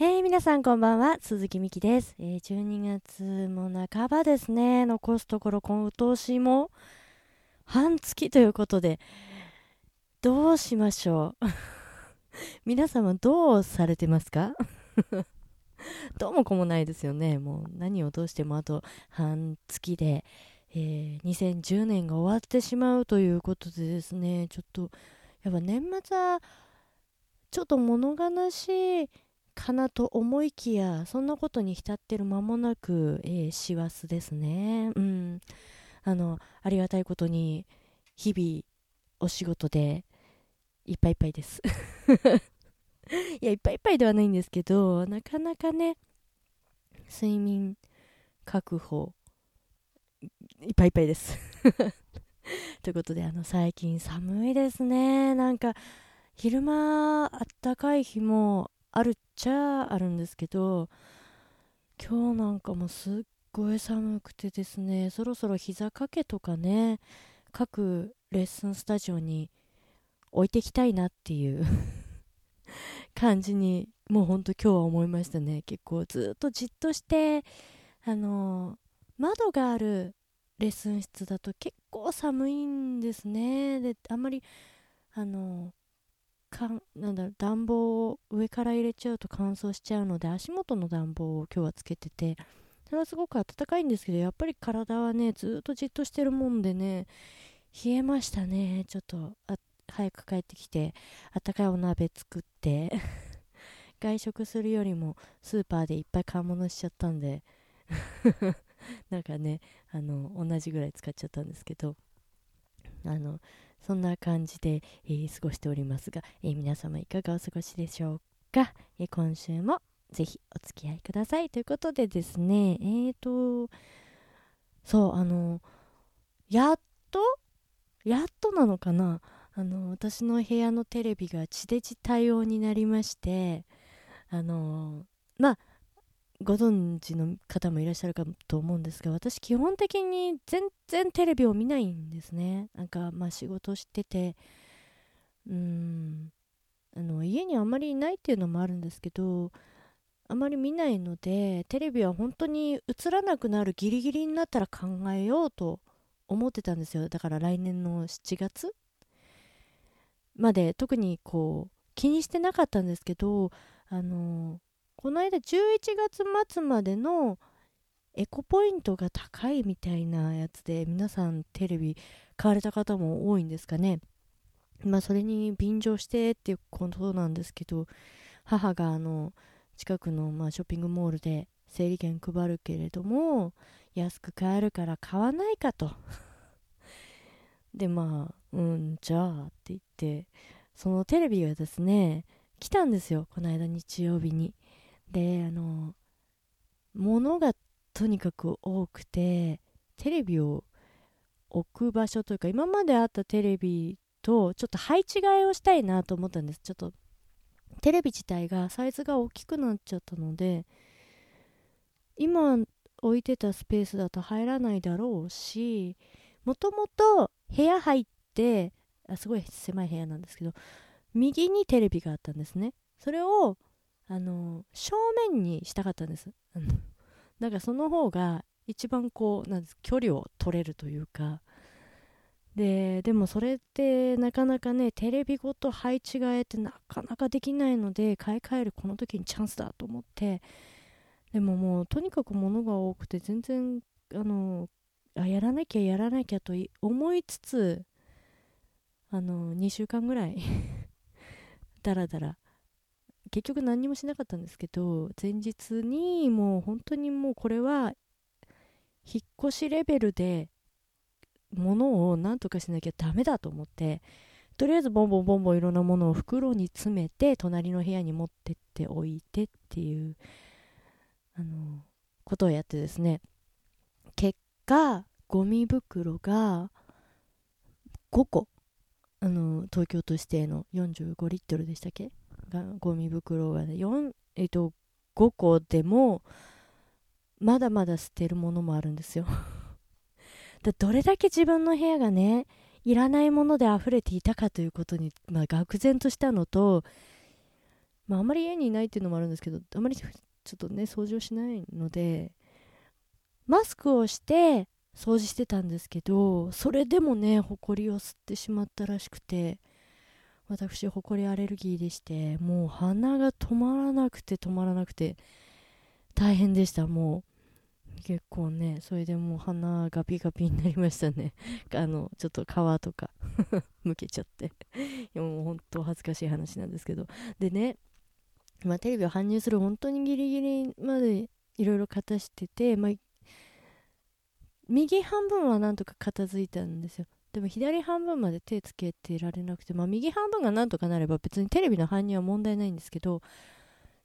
えー、皆さんこんばんは、鈴木美希です。えー、12月も半ばですね。残すところ今年も半月ということで、どうしましょう？皆様どうされてますか？どうもこもないですよね。もう何をどうしてもあと半月で、えー、2010年が終わってしまうということでですね、ちょっと、やっぱ年末は、ちょっと物悲しいかなと思いきやそんなことに浸ってる間もなく、えー、師走ですね。うん。あのありがたいことに日々お仕事でいっぱいいっぱいです。いやいっぱいいっぱいではないんですけどなかなかね睡眠確保いっぱいいっぱいです。ということであの最近寒いですね。なんか昼間あったかい日もあるっちゃあるんですけど今日なんかもすっごい寒くてですねそろそろ膝掛けとかね各レッスンスタジオに置いていきたいなっていう 感じにもうほんと今日は思いましたね。結構ずっとじっとしてあの窓があるレッスン室だと結構寒いんですね。であんまりあのかなんだろう暖房を上から入れちゃうと乾燥しちゃうので足元の暖房を今日はつけててそれはすごく暖かいんですけどやっぱり体はねずっとじっとしてるもんでね冷えましたね。ちょっと早く帰ってきてあったかいお鍋作って 外食するよりもスーパーでいっぱい買い物しちゃったんで なんかねあの同じぐらい使っちゃったんですけどあのそんな感じで、えー、過ごしておりますが、えー、皆様いかがお過ごしでしょうか、えー、今週もぜひお付き合いください。ということでですねえーとそうあのやっとやっとなのかな？あの私の部屋のテレビが地デジ対応になりましてあのまあご存知の方もいらっしゃるかと思うんですが私基本的に全然テレビを見ないんですね。なんかまあ仕事しててうんあの家にあまりいないっていうのもあるんですけどあまり見ないのでテレビは本当に映らなくなるギリギリになったら考えようと思ってたんですよ。だから来年の7月まで特にこう気にしてなかったんですけどあのこの間11月末までのエコポイントが高いみたいなやつで皆さんテレビ買われた方も多いんですかね。まあそれに便乗してっていうことなんですけど母があの近くのまあショッピングモールで整理券配るけれども安く買えるから買わないかと。でまあうんじゃあって言ってそのテレビがですね来たんですよ。この間日曜日に。であの物がとにかく多くてテレビを置く場所というか今まであったテレビとちょっと配置換えをしたいなと思ったんです。ちょっとテレビ自体がサイズが大きくなっちゃったので今置いてたスペースだと入らないだろうしもともと部屋入ってあすごい狭い部屋なんですけど右にテレビがあったんですね。それをあの正面にしたかったんです。だからその方が一番こうなんです距離を取れるというか。ででもそれってなかなかねテレビごと配置換えってなかなかできないので買い替えるこの時にチャンスだと思って。でももうとにかく物が多くて全然あのあやらなきゃやらなきゃと思いつつあの2週間ぐらい だらだら結局何にもしなかったんですけど前日にもう本当にもうこれは引っ越しレベルで物を何とかしなきゃダメだと思ってとりあえずボンボンボンボンいろんなものを袋に詰めて隣の部屋に持ってっておいてっていうあのことをやってですね。結果ゴミ袋が5個あの東京都指定の45リットルでしたっけ？ゴミ袋がね4、えっと、5個でもまだまだ捨てるものもあるんですよ。だどれだけ自分の部屋がねいらないもので溢れていたかということに、まあ、愕然としたのとまああんまり家にいないっていうのもあるんですけどあまり ちょっとね掃除をしないのでマスクをして掃除してたんですけどそれでもねほこりを吸ってしまったらしくて。私ほこりアレルギーでしてもう鼻が止まらなくて止まらなくて大変でした。もう結構ねそれでもう鼻がピカピになりましたね。あのちょっと皮とか むけちゃって。いやもう本当恥ずかしい話なんですけど。でねまあ、テレビを搬入する本当にギリギリまでいろいろ片してて、まあ、右半分はなんとか片付いたんですよ。でも左半分まで手つけてられなくて、まあ、右半分がなんとかなれば別にテレビの搬入は問題ないんですけど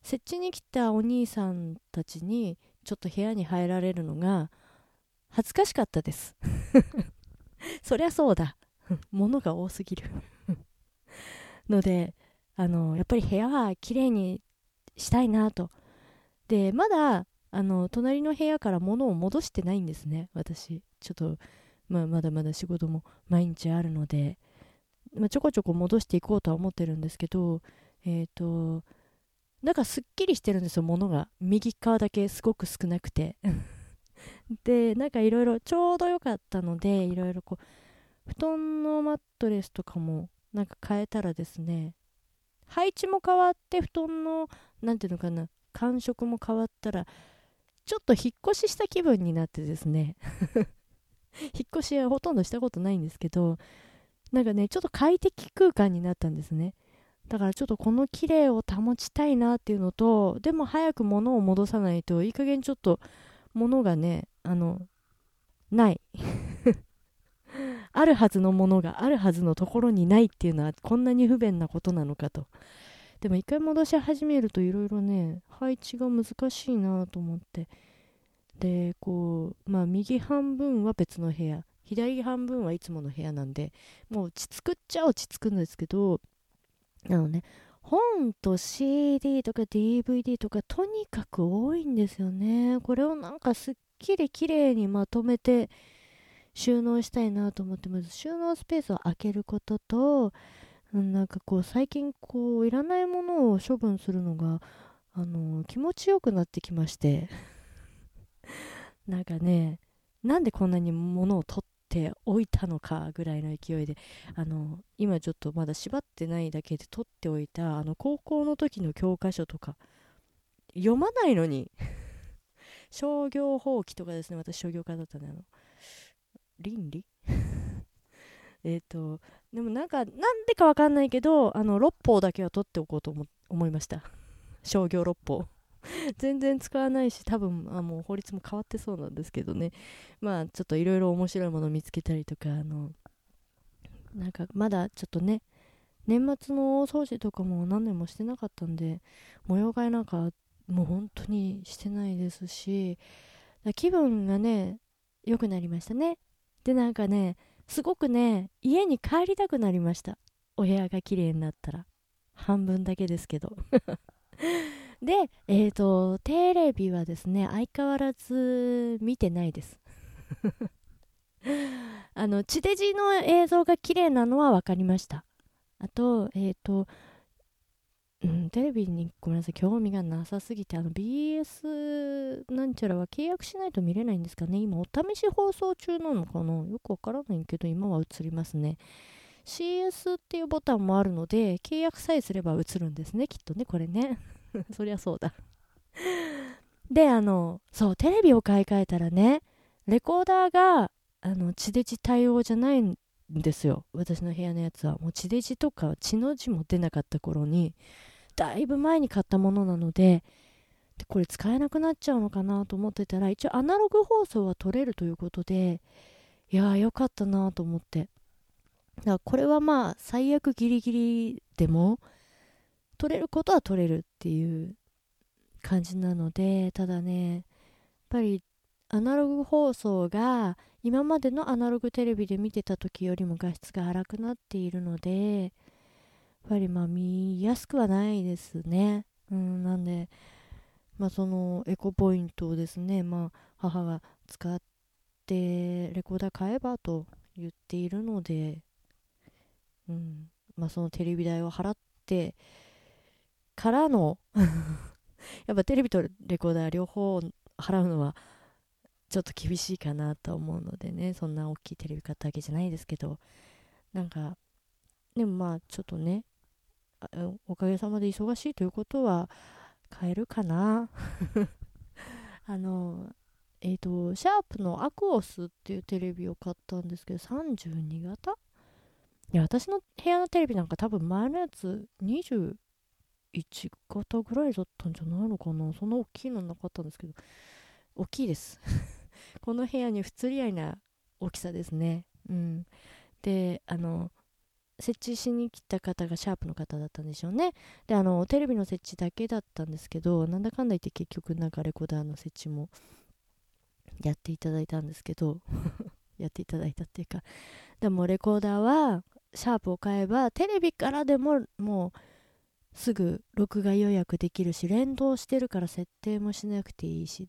設置に来たお兄さんたちにちょっと部屋に入られるのが恥ずかしかったです。そりゃそうだ。物が多すぎる。のであのやっぱり部屋は綺麗にしたいなと。でまだあの隣の部屋から物を戻してないんですね私。ちょっと、まあ、まだまだ仕事も毎日あるので、まあ、ちょこちょこ戻していこうとは思ってるんですけどえっ、ー、となんかすっきりしてるんですよ物が右側だけすごく少なくて。でなんかいろいろちょうど良かったのでいろいろこう布団のマットレスとかもなんか変えたらですね配置も変わって布団の何ていうのかな感触も変わったらちょっと引っ越しした気分になってですね。引っ越しはほとんどしたことないんですけどなんかねちょっと快適空間になったんですね。だからちょっとこの綺麗を保ちたいなっていうのとでも早く物を戻さないといい加減ちょっと物がねあのない。あるはずのものがあるはずのところにないっていうのはこんなに不便なことなのかと。でも一回戻し始めるといろいろね配置が難しいなと思って。でこうまあ右半分は別の部屋。左半分はいつもの部屋なんでもう落ち着くっちゃ落ち着くんですけどあのね本と CD とか DVD とかとにかく多いんですよね。これをなんかすっきり綺麗にまとめて収納したいなと思ってます。収納スペースを空けることとなんかこう最近こういらないものを処分するのがあの気持ちよくなってきまして。なんかねなんでこんなに物を取っておいたのかぐらいの勢いであの今ちょっとまだ縛ってないだけで取っておいたあの高校の時の教科書とか読まないのに 商業法規とかですね私商業科だったねあの倫理？えっとでもなんか、なんでかわかんないけど、あの、6法だけは取っておこうと思いました。商業6法。全然使わないし、多分、あもう法律も変わってそうなんですけどね。まあ、ちょっといろいろ面白いもの見つけたりとか、あの、なんか、まだちょっとね、年末の大掃除とかも何年もしてなかったんで、模様替えなんか、もう本当にしてないですし、気分がね、良くなりましたね。で、なんかね、すごくね家に帰りたくなりましたお部屋が綺麗になったら半分だけですけどでえっ、ー、とテレビはですね相変わらず見てないです。あの地デジの映像が綺麗なのは分かりました。あとえっ、ー、とうん、テレビにごめんなさい興味がなさすぎてあの BS なんちゃらは契約しないと見れないんですかね。今お試し放送中なのかな。よくわからないけど今は映りますね。CS っていうボタンもあるので契約さえすれば映るんですねきっとねこれね。そりゃそうだ。であのそうテレビを買い替えたらねレコーダーがあの地デジ対応じゃないんですよ。私の部屋のやつは。もう地デジとか血の字も出なかった頃にだいぶ前に買ったものなのででこれ使えなくなっちゃうのかなと思ってたら一応アナログ放送は取れるということでいやーよかったなと思って。だからこれはまあ最悪ギリギリでも取れることは取れるっていう感じなのでただねやっぱりアナログ放送が今までのアナログテレビで見てた時よりも画質が荒くなっているのでやっぱりまあ見やすくはないですね。うん、なんで、まあ、そのエコポイントをですね、まあ、母が使ってレコーダー買えばと言っているので、うんまあ、そのテレビ代を払ってからの やっぱテレビとレコーダー両方払うのはちょっと厳しいかなと思うのでねそんな大きいテレビ買ったわけじゃないですけどなんかでもまあちょっとねおかげさまで忙しいということは買えるかな。あのえっ、ー、とシャープのアクオスっていうテレビを買ったんですけど32型？いや私の部屋のテレビなんか多分前のやつ1型ぐらいだったんじゃないのかな？そんな大きいのなかったんですけど。大きいです。この部屋に不釣り合いな大きさですね。うん。であの設置しに来た方がシャープの方だったんでしょうね。であのテレビの設置だけだったんですけどなんだかんだ言って結局なんかレコーダーの設置もやっていただいたんですけど。やっていただいたっていうか。でもレコーダーはシャープを買えばテレビからでももうすぐ録画予約できるし連動してるから設定もしなくていいしっ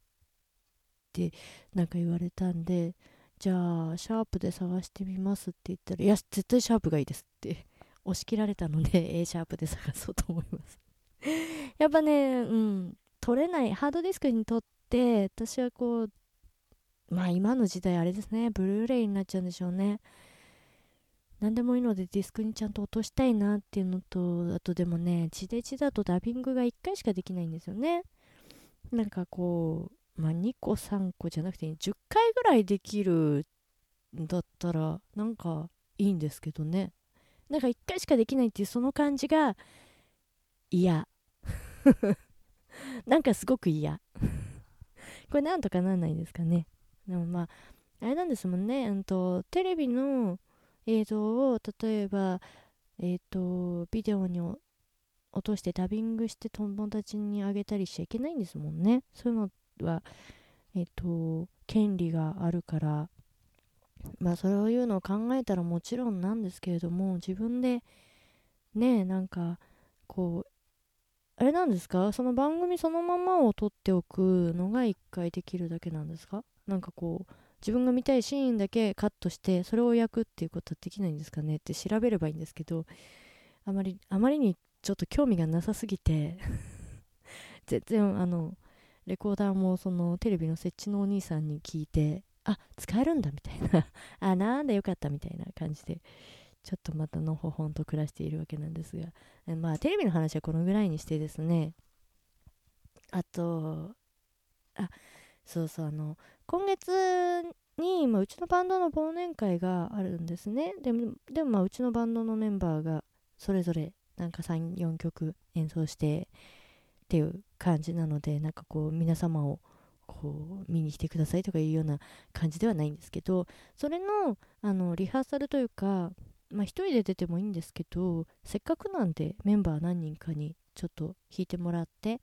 てなんか言われたんでじゃあシャープで探してみますって言ったらいや絶対シャープがいいですって 押し切られたので A シャープで探そうと思います。やっぱねうん取れないハードディスクにとって私はこうまあ今の時代あれですね。ブルーレイになっちゃうんでしょうね。何でもいいのでディスクにちゃんと落としたいなっていうのとあとでもね地デジだとダビングが1回しかできないんですよね。なんかこうまあ、2個3個じゃなくて10回ぐらいできるんだったらなんかいいんですけどね。なんか1回しかできないっていうその感じが嫌。なんかすごく嫌。これなんとかなんないんですかね。でもまああれなんですもんね、うんと、テレビの映像を例えばえっ、ー、とビデオに落としてダビングして友達にあげたりしちゃいけないんですもんね。そういうのは、えっと、権利があるから、まあ、そういうのを考えたらもちろんなんですけれども、自分で、ね、なんか、こう、あれなんですか？その番組そのままを撮っておくのが1回できるだけなんですか？なんかこう、自分が見たいシーンだけカットして、それを焼くっていうことはできないんですかねって調べればいいんですけど、あまり、あまりにちょっと興味がなさすぎて 全然、あの、レコーダーもそのテレビの設置のお兄さんに聞いてあ使えるんだみたいなあなんだよかったみたいな感じでちょっとまたのほほんと暮らしているわけなんですがまあテレビの話はこのぐらいにしてですね。あとあそうそうあの今月に、まあ、うちのバンドの忘年会があるんですね。でもでもまあうちのバンドのメンバーがそれぞれなんか34曲演奏してっていう感じなのでなんかこう皆様をこう見に来てくださいとかいうような感じではないんですけどそれのあのリハーサルというかまあ1人で出てもいいんですけどせっかくなんでメンバー何人かにちょっと弾いてもらって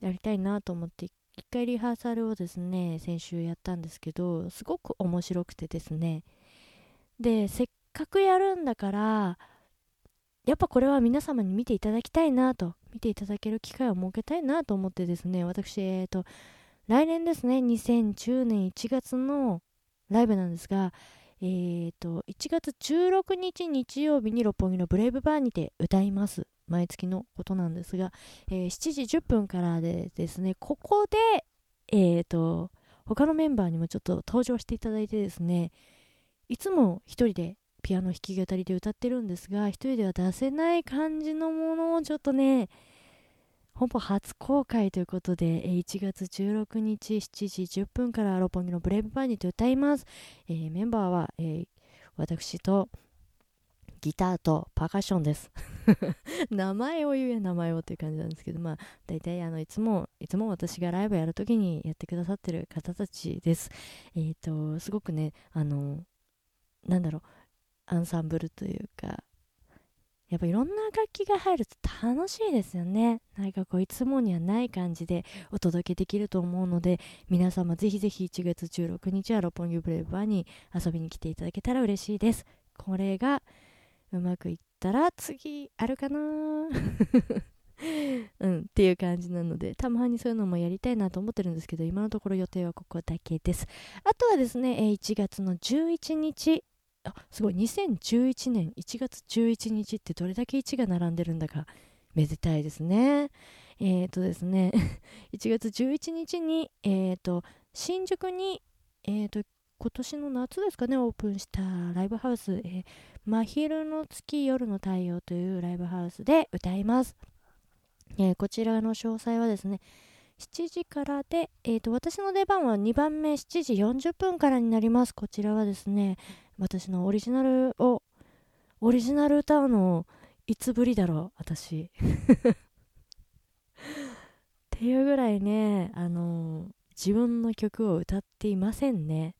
やりたいなと思って一回リハーサルをですね先週やったんですけどすごく面白くてですねでせっかくやるんだからやっぱこれは皆様に見ていただきたいなと、見ていただける機会を設けたいなと思ってですね、私、えっ、ー、と、来年ですね、2010年1月のライブなんですが、えっ、ー、と、1月16日日曜日に六本木のブレイブバーにて歌います。毎月のことなんですが、えー、7時10分からでですね、ここで、えっ、ー、と、他のメンバーにもちょっと登場していただいてですね、いつも一人でピアノ弾き語りで歌ってるんですが、一人では出せない感じのものをちょっとね、本邦初公開ということで、1月16日7時10分から六本木のブレイブバーにて歌います。えー、メンバーは、えー、私とギターとパーカッションです。名前を言え名前をっていう感じなんですけど、まあ、大体あの、いつも、いつも私がライブやるときにやってくださってる方たちです。えっ、ー、と、すごくね、あの、なんだろう、アンサンブルというか、やっぱいろんな楽器が入ると楽しいですよね。なんかこういつもにはない感じでお届けできると思うので、皆様ぜひぜひ1月16日は六本木ブレイブバーに遊びに来ていただけたら嬉しいです。これがうまくいったら次あるかな うん、っていう感じなので、たまにそういうのもやりたいなと思ってるんですけど、今のところ予定はここだけです。あとはですね、1月の11日、あすごい2011年1月11日ってどれだけ1が並んでるんだかめでたいですね。えっ、ー、とですね、1月11日に、えっ、ー、と、新宿に、えっ、ー、と、今年の夏ですかね、オープンしたライブハウス、えー、真昼の月夜の太陽というライブハウスで歌います。えー、こちらの詳細はですね、7時からで、えーと、私の出番は2番目7時40分からになります。こちらはですね、私のオリジナルを、オリジナル歌うのいつぶりだろう、私。っていうぐらいね、あのー、自分の曲を歌っていませんね。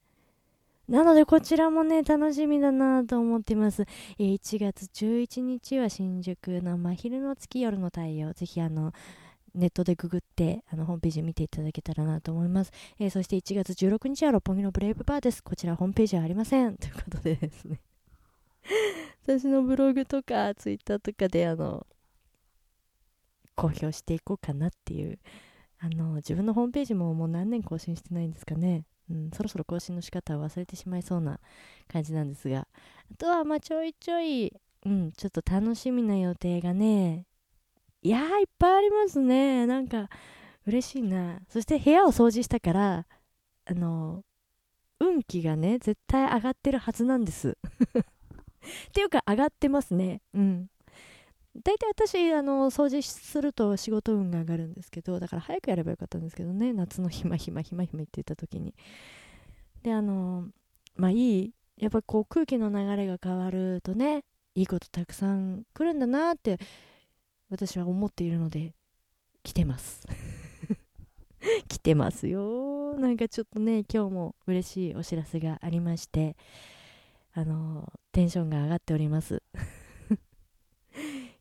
なのでこちらもね、楽しみだなと思っています。えー、1月11日は新宿の真昼の月夜の太陽。ぜひあの、ネットでググってあのホームページ見ていただけたらなと思います、えー、そして1月16日は六本木のブレイブバーですこちらホームページはありませんということでですね 私のブログとかツイッターとかであの公表していこうかなっていうあの自分のホームページももう何年更新してないんですかね、うん、そろそろ更新の仕方を忘れてしまいそうな感じなんですがあとはまあちょいちょい、うん、ちょっと楽しみな予定がねいやー、いっぱいありますね。なんか、嬉しいな。そして部屋を掃除したから、あの、運気がね、絶対上がってるはずなんです。っていうか、上がってますね。うん。大体私、あの、掃除すると仕事運が上がるんですけど、だから早くやればよかったんですけどね、夏の暇暇暇暇言ってた時に。で、あの、まあいい、やっぱこう空気の流れが変わるとね、いいことたくさん来るんだなって私は思っているので来てます来てますよなんかちょっとね今日も嬉しいお知らせがありましてあのテンションが上がっております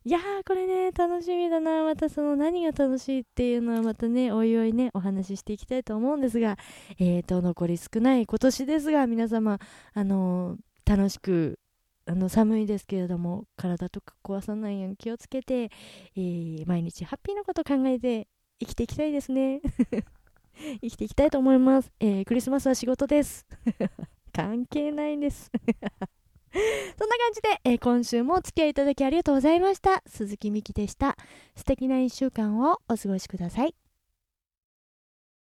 いやーこれね楽しみだな。またその何が楽しいっていうのはまたねおいおいねお話ししていきたいと思うんですがえーと残り少ない今年ですが皆様あの楽しくあの寒いですけれども体とか壊さないように気をつけて、えー、毎日ハッピーなこと考えて生きていきたいですね。生きていきたいと思います、えー、クリスマスは仕事です。関係ないんです。そんな感じで、えー、今週もお付き合いいただきありがとうございました。鈴木美希でした。素敵な一週間をお過ごしください。